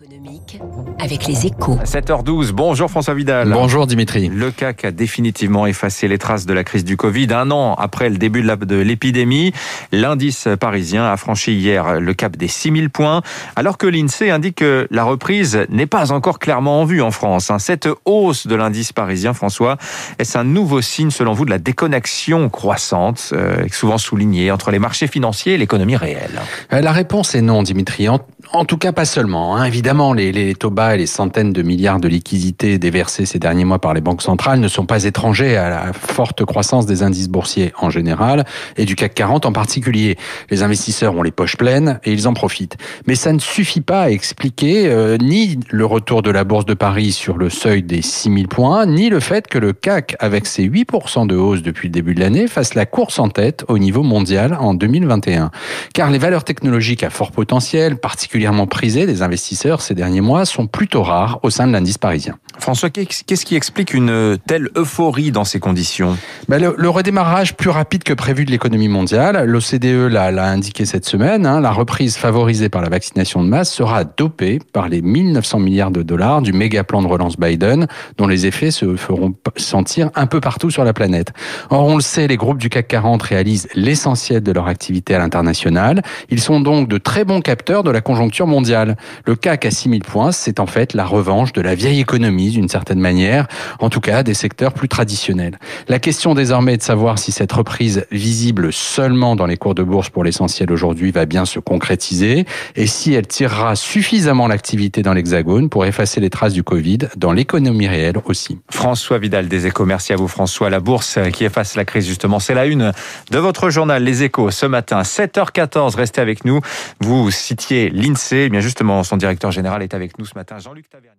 économique avec les échos. 7h12, bonjour François Vidal. Bonjour Dimitri. Le CAC a définitivement effacé les traces de la crise du Covid. Un an après le début de l'épidémie, l'indice parisien a franchi hier le cap des 6000 points, alors que l'INSEE indique que la reprise n'est pas encore clairement en vue en France. Hein. Cette hausse de l'indice parisien, François, est-ce un nouveau signe selon vous de la déconnexion croissante, euh, souvent soulignée, entre les marchés financiers et l'économie réelle? Euh, La réponse est non, Dimitri. En, tout cas, pas seulement. Hein. Évidemment, les, les, taux bas et les centaines de milliards de liquidités déversées ces derniers mois par les banques centrales ne sont pas étrangers à la forte croissance des indices boursiers en général et du CAC 40 en particulier. Les investisseurs ont les poches pleines et ils en profitent. Mais ça ne suffit pas à expliquer euh, ni le retour de la bourse de Paris sur le seuil des 6000 points, ni le fait que le CAC, avec ses 8% de hausse depuis le début de l'année, fasse la course en tête au niveau mondial en 2021. Car les valeurs technologiques à fort potentiel, particulièrement prisées des investisseurs, ces derniers mois sont plutôt rares au sein de l'indice parisien. François, qu'est-ce qui explique une telle euphorie dans ces conditions? Ben le, redémarrage plus rapide que prévu de l'économie mondiale, l'OCDE l'a indiqué cette semaine, hein, la reprise favorisée par la vaccination de masse sera dopée par les 1900 milliards de dollars du méga plan de relance Biden, dont les effets se feront sentir un peu partout sur la planète. Or, on le sait, les groupes du CAC 40 réalisent l'essentiel de leur activité à l'international. Ils sont donc de très bons capteurs de la conjoncture mondiale. Le CAC à 6000 points, c'est en fait la revanche de la vieille d'une certaine manière, en tout cas des secteurs plus traditionnels. La question désormais est de savoir si cette reprise visible seulement dans les cours de bourse pour l'essentiel aujourd'hui va bien se concrétiser et si elle tirera suffisamment l'activité dans l'hexagone pour effacer les traces du Covid dans l'économie réelle aussi. François Vidal des Échos, merci à vous François. La bourse qui efface la crise justement, c'est la une de votre journal Les Échos ce matin, 7h14. Restez avec nous. Vous citiez l'INSEE, eh bien justement son directeur général est avec nous ce matin, Jean-Luc Tavernier.